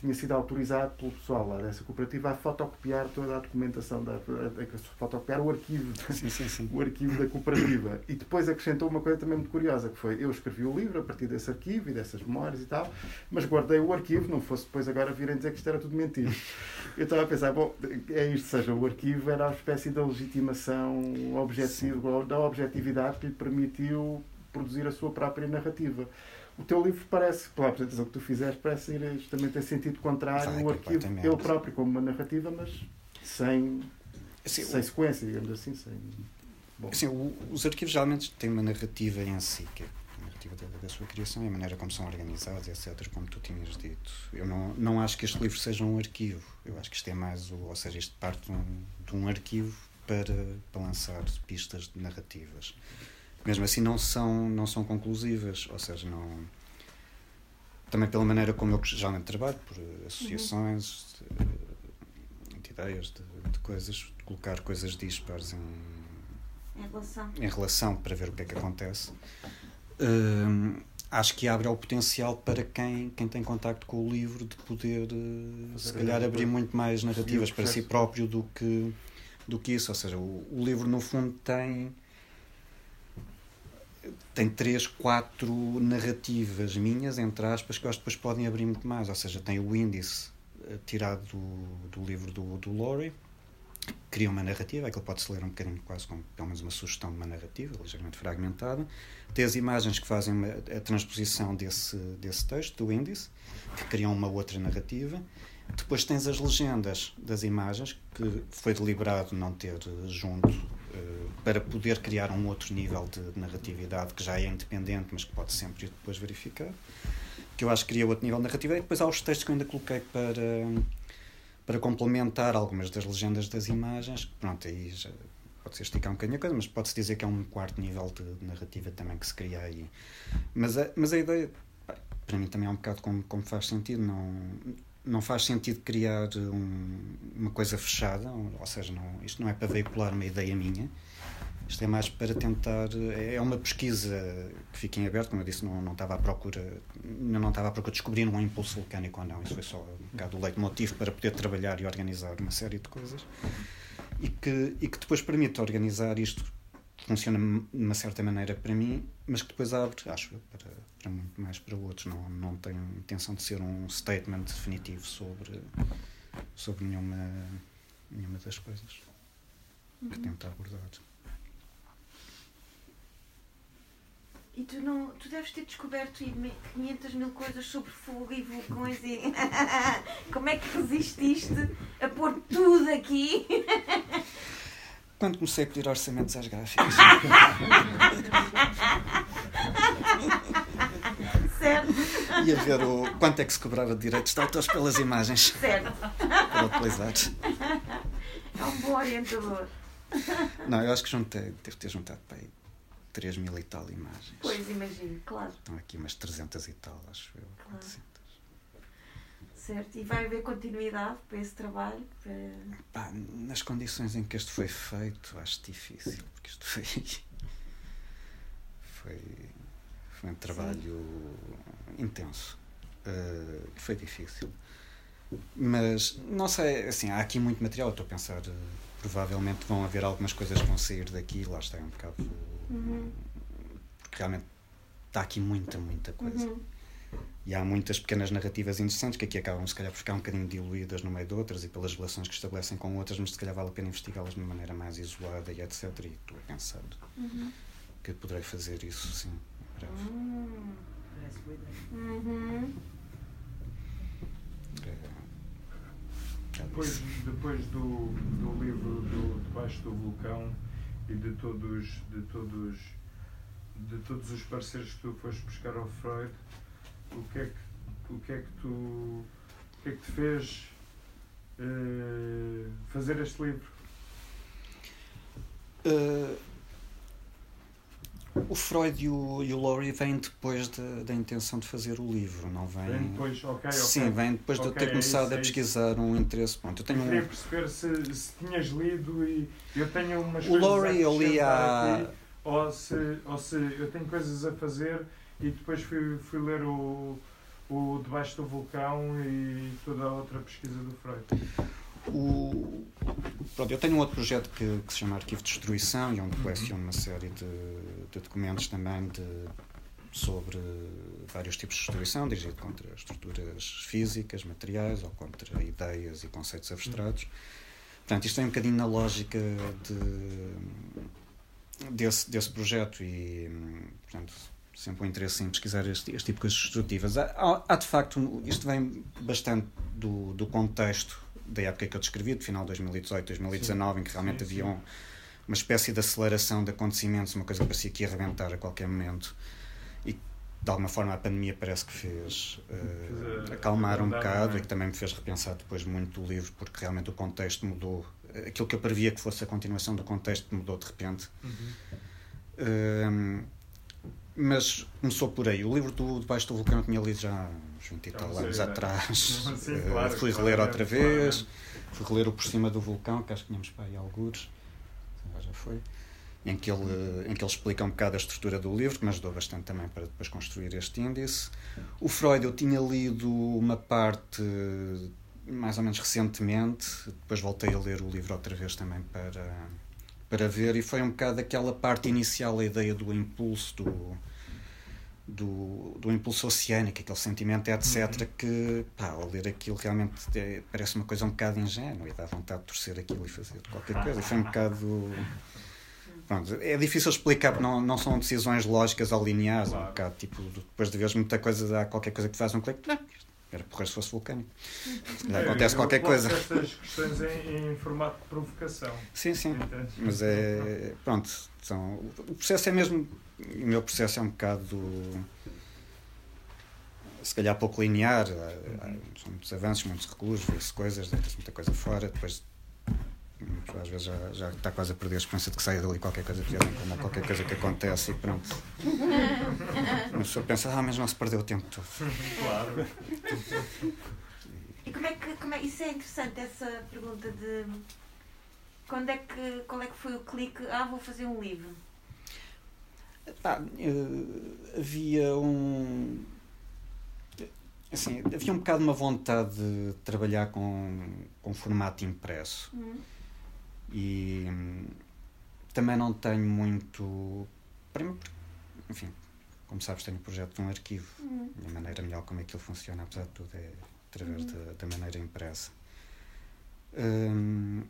tinha sido autorizado pelo pessoal lá dessa cooperativa a fotocopiar toda a documentação, da, a, a, fotocopiar o arquivo, Sim, sim, sim. o arquivo da cooperativa. E depois acrescentou uma coisa também muito curiosa, que foi, eu escrevi o livro a partir desse arquivo e dessas memórias e tal, mas guardei o arquivo, não fosse depois agora virem dizer que isto era tudo mentira. Eu estava a pensar, bom, é isto, seja, o arquivo era a espécie da legitimação objetiva, da objetividade que lhe permitiu produzir a sua própria narrativa. O teu livro parece, pela apresentação que tu fizeste, parece ir justamente em sentido contrário, Vai, o arquivo, ele próprio como uma narrativa, mas sem, Assim, sem sequência, digamos assim, sem... Bom. Assim, o- os arquivos geralmente têm uma narrativa em si, que é a narrativa da, da sua criação e a maneira como são organizados, etc., como tu tinhas dito. Eu não, não acho que este livro seja um arquivo. Eu acho que isto é mais, o, ou seja, isto parte de um, de um arquivo para, para lançar pistas de narrativas. Mesmo assim, não são, não são conclusivas, ou seja, não. também pela maneira como eu geralmente trabalho, por associações de, de ideias, de, de, coisas, de colocar coisas dispares em, Em relação. em relação para ver o que é que acontece. Hum, acho que abre o potencial para quem, quem tem contacto com o livro de poder, eh, se Fazer calhar, a- abrir muito mais narrativas para si próprio do que, do que isso. Ou seja, o, o livro, no fundo, tem. Tem três, quatro narrativas minhas, entre aspas, que eu acho que depois podem abrir muito mais. Ou seja, tem o índice eh, tirado do, do livro do, do Laurie, cria uma narrativa, aquilo pode-se ler um bocadinho quase como pelo menos uma sugestão de uma narrativa, ligeiramente fragmentada. Tem as imagens que fazem uma- a transposição desse, desse texto, do índice, que criam uma outra narrativa. Depois tens as legendas das imagens, que foi deliberado não ter junto para poder criar um outro nível de narratividade que já é independente, mas que pode sempre depois verificar. Que eu acho que cria outro nível de narrativa. E depois há os textos que eu ainda coloquei para, para complementar algumas das legendas das imagens. Pronto, aí já pode ser esticar um bocadinho a coisa, mas pode-se dizer que é um quarto nível de narrativa também que se cria aí. Mas a, mas a ideia, para mim, também é um bocado como, como faz sentido. Não, não faz sentido criar um- uma coisa fechada, ou, seja, não, isto não é para veicular uma ideia minha. Isto é mais para tentar. É uma pesquisa que fica em aberto, como eu disse, não, não estava à procura. Não, estava à procura de descobrir um impulso vulcânico ou não. Isso foi só um bocado o leitmotiv para poder trabalhar e organizar uma série de coisas. E que, e que depois permite organizar isto funciona de uma certa maneira para mim, mas que depois abre, acho eu, para, para muito mais para outros. Não, não tenho intenção de ser um statement definitivo sobre, sobre nenhuma, nenhuma das coisas que tento abordar. E tu, não, tu deves ter descoberto ime- 500 mil coisas sobre fogo e vulcões e. Como é que resististe a pôr tudo aqui? Quando comecei a pedir orçamentos às gráficas, Certo, ia ver o, quanto é que se cobrava de direitos de autores pelas imagens certo. para utilizar. É um bom orientador. Não, eu acho que juntei, devo ter juntado para aí 3 mil e tal imagens. Pois, imagino, claro. Estão aqui umas 300 e tal, acho eu. Claro. 400. Certo. E vai haver continuidade para esse trabalho? Para... Pá, nas condições em que este foi feito, acho difícil, porque isto foi. Foi, foi um trabalho intenso. Uh, foi difícil. Mas, não sei, assim, há aqui muito material. Estou a pensar, uh, provavelmente vão haver algumas coisas que vão sair daqui. Lá está, é um bocado. Uhum. Porque realmente está aqui muita, muita coisa. Uhum. E há muitas pequenas narrativas interessantes que aqui acabam, se calhar, por ficar um bocadinho diluídas no meio de outras e pelas relações que estabelecem com outras, mas se calhar vale a pena investigá-las de uma maneira mais isolada e etc. E estou a pensar Uhum. que poderei fazer isso, sim, em breve. Hum. Parece boa ideia. Uhum. É, Depois, depois do, do livro do Debaixo do Vulcão e de todos, de todos de todos os parceiros que tu foste buscar ao Freud, o que é que, o que, é que tu o que é que te fez eh, fazer este livro? Uh, o Freud e o, e o Laurie vêm depois da, da intenção de fazer o livro, não vêm. Vem depois, ok, ok. Sim, vem depois de eu ter é começado isso, a é pesquisar um interesse. Pronto, eu tenho Eu um, queria perceber se, se tinhas lido e eu tenho umas O coisas Laurie a eu li há. aqui, ou se, ou se eu tenho coisas a fazer e depois fui, fui ler o, o Debaixo do Vulcão e toda a outra pesquisa do Freud. O, pronto, eu tenho um outro projeto que, que se chama Arquivo de Destruição e onde coleciono uma série de, de documentos também de, sobre vários tipos de destruição, dirigido contra estruturas físicas, materiais ou contra ideias e conceitos abstratos. Portanto, isto é um bocadinho na lógica de, desse, desse projeto e, portanto, sempre um interesse em pesquisar este, este tipo de coisas destrutivas. Há, há, de facto, isto vem bastante do, do contexto da época que eu descrevi, de final de 2018, 2019, em que realmente Sim, sim. havia um, uma espécie de aceleração de acontecimentos, uma coisa que parecia que ia arrebentar a qualquer momento. E de alguma forma a pandemia parece que fez uh, acalmar um abrandar, bocado é? e que também me fez repensar depois muito o livro, porque realmente o contexto mudou. Aquilo que eu previa que fosse a continuação do contexto mudou de repente. Um, mas começou por aí. O livro do Debaixo do Vulcão eu tinha lido já há uns 20 e tal anos né? atrás. Sim, claro, fui claro, reler é, outra claro, vez, é. fui reler o Por Cima do Vulcão, que acho que tínhamos para aí algures, já foi, em que, ele, em que ele explica um bocado a estrutura do livro, que me ajudou bastante também para depois construir este índice. O Freud eu tinha lido uma parte mais ou menos recentemente, depois voltei a ler o livro outra vez também para, para ver, e foi um bocado aquela parte inicial, a ideia do impulso, do, do, do impulso oceânico, aquele sentimento, etc., que, pá, ao ler aquilo realmente é- parece uma coisa um bocado ingênua e dá vontade de torcer aquilo e fazer qualquer coisa. E foi um bocado. Pronto, é difícil explicar porque não, não são decisões lógicas ou lineares, é um bocado tipo, depois de veres muita coisa, dá qualquer coisa que faz um clique, era porra se fosse vulcânico. Calhar É, acontece eu qualquer coisa. estas questões em, em formato de provocação. Sim, sim. Entendes? Mas é. Pronto, são, o processo é mesmo. O meu processo é um bocado. Se calhar pouco linear. há- há- São muitos avanços, muitos recuos, vê-se coisas, deita-se muita coisa fora. Depois, às vezes, já, já está quase a perder a esperança de que saia dali qualquer coisa pior, como qualquer coisa que acontece e pronto. A pessoa pensa, ah, mas não se perdeu o tempo todo. Claro. E como é que. Como é, isso é interessante, essa pergunta de. Quando é que, qual é que foi o clique? Ah, vou fazer um livro. Pá, eh, havia um. Assim, havia um bocado uma vontade de trabalhar com, com formato impresso. Hum. E também não tenho muito. Enfim, como sabes, tenho o projeto de um arquivo. Hum. E a maneira melhor como aquilo funciona, apesar de tudo, é através da, da maneira impressa. Hum,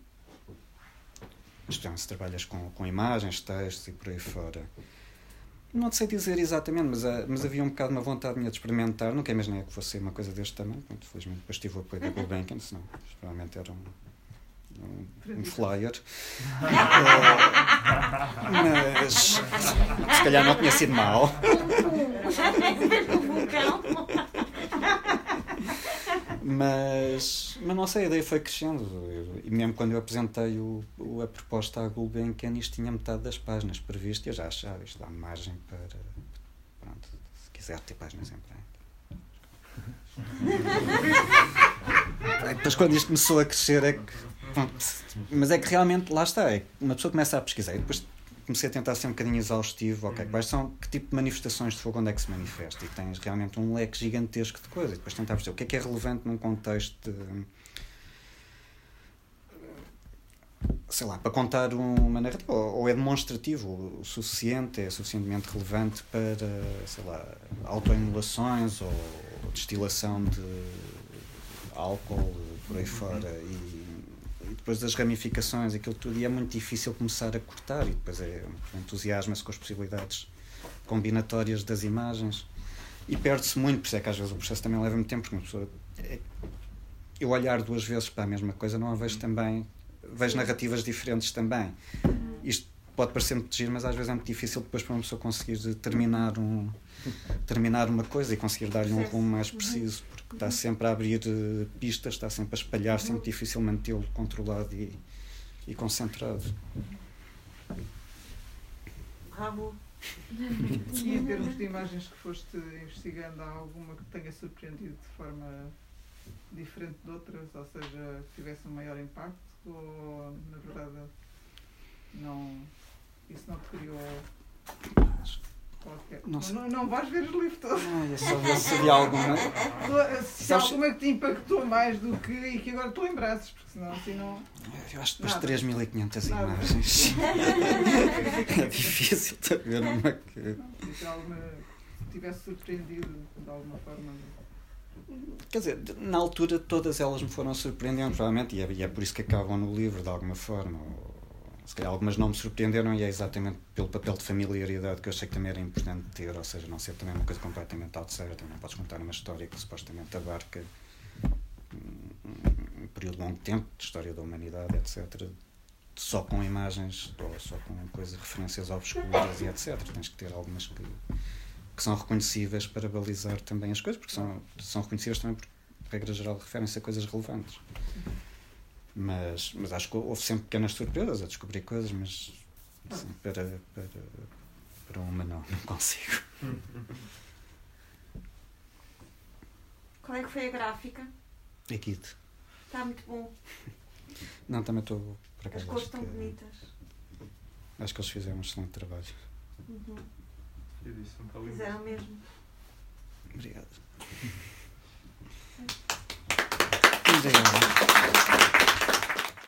se trabalhas com, com imagens, textos e por aí fora. Não sei dizer exatamente, mas, ah, mas havia um bocado uma vontade minha de experimentar. Nunca imaginei que fosse uma coisa deste tamanho. Felizmente depois tive o apoio da Gulbenkian, senão provavelmente era um, um, um flyer. Eh, mas se calhar não tinha sido mal. Mas, mas não sei, a ideia foi crescendo. E mesmo quando eu apresentei o, o- a proposta à Gulbenkian, isto tinha metade das páginas previstas. Eu já achava, isto dá margem para. Pronto, se quiser ter páginas em branco. Depois, quando isto começou a crescer, é que. Mas é que realmente, lá está, é uma pessoa começa a pesquisar e depois comecei a tentar ser um bocadinho exaustivo, ok, quais são, que tipo de manifestações de fogo onde é que se manifesta? E tens realmente um leque gigantesco de coisas. E depois tentar perceber o que é que é relevante num contexto de, sei lá, para contar uma narrativa, ou, é demonstrativo o suficiente, é suficientemente relevante para, sei lá, autoemulações ou destilação de álcool por aí fora e, e depois das ramificações, aquilo tudo, e é muito difícil começar a cortar e depois é, entusiasma-se com as possibilidades combinatórias das imagens e perde-se muito, por isso é que às vezes o processo também leva muito tempo, porque uma pessoa é- eu olhar duas vezes para a mesma coisa não a vejo também vejo narrativas diferentes também. Isto pode parecer muito giro, mas às vezes é muito difícil depois para uma pessoa conseguir terminar um terminar uma coisa e conseguir dar-lhe um rumo mais preciso porque está sempre a abrir eh, pistas está sempre a espalhar-se é muito difícil mantê-lo controlado e, e concentrado Rabo. E em termos de imagens que foste investigando, há alguma que tenha surpreendido de forma diferente de outras? Ou seja, que tivesse um maior impacto? Ou, na verdade, não, isso não te criou qualquer... Não sei. Não, não vais ver o livro todo. Ai, é só ver se havia alguma Se Sabes- alguma que te impactou mais do que e que agora tu lembrasses, porque senão assim não... eu acho que depois de 3.500 Nada. imagens é difícil ver uma que Se alguma tivesse surpreendido de alguma forma. Quer dizer, na altura todas elas me foram surpreendendo, provavelmente, e é, e é por isso que acabam no livro, de alguma forma. Se calhar algumas não me surpreenderam e é exatamente pelo papel de familiaridade que eu achei que também era importante ter, ou seja, não ser também uma coisa completamente outsider, também podes contar uma história que supostamente abarca um, um período de longo tempo de história da humanidade, etc., só com imagens ou só com coisas, referências obscuras e etc. Tens que ter algumas que, que são reconhecíveis para balizar também as coisas, porque são, são reconhecíveis também porque, regra geral, referem-se a coisas relevantes. Mas, mas acho que houve sempre pequenas surpresas a descobrir coisas, mas assim, para, para, para uma, não, não consigo. Qual é que foi a gráfica? É Kit. Está muito bom. Não, também estou por As cores estão bonitas. acho que eles fizeram um excelente trabalho. Uhum. Está. Fizeram mesmo. Obrigado. Obrigado.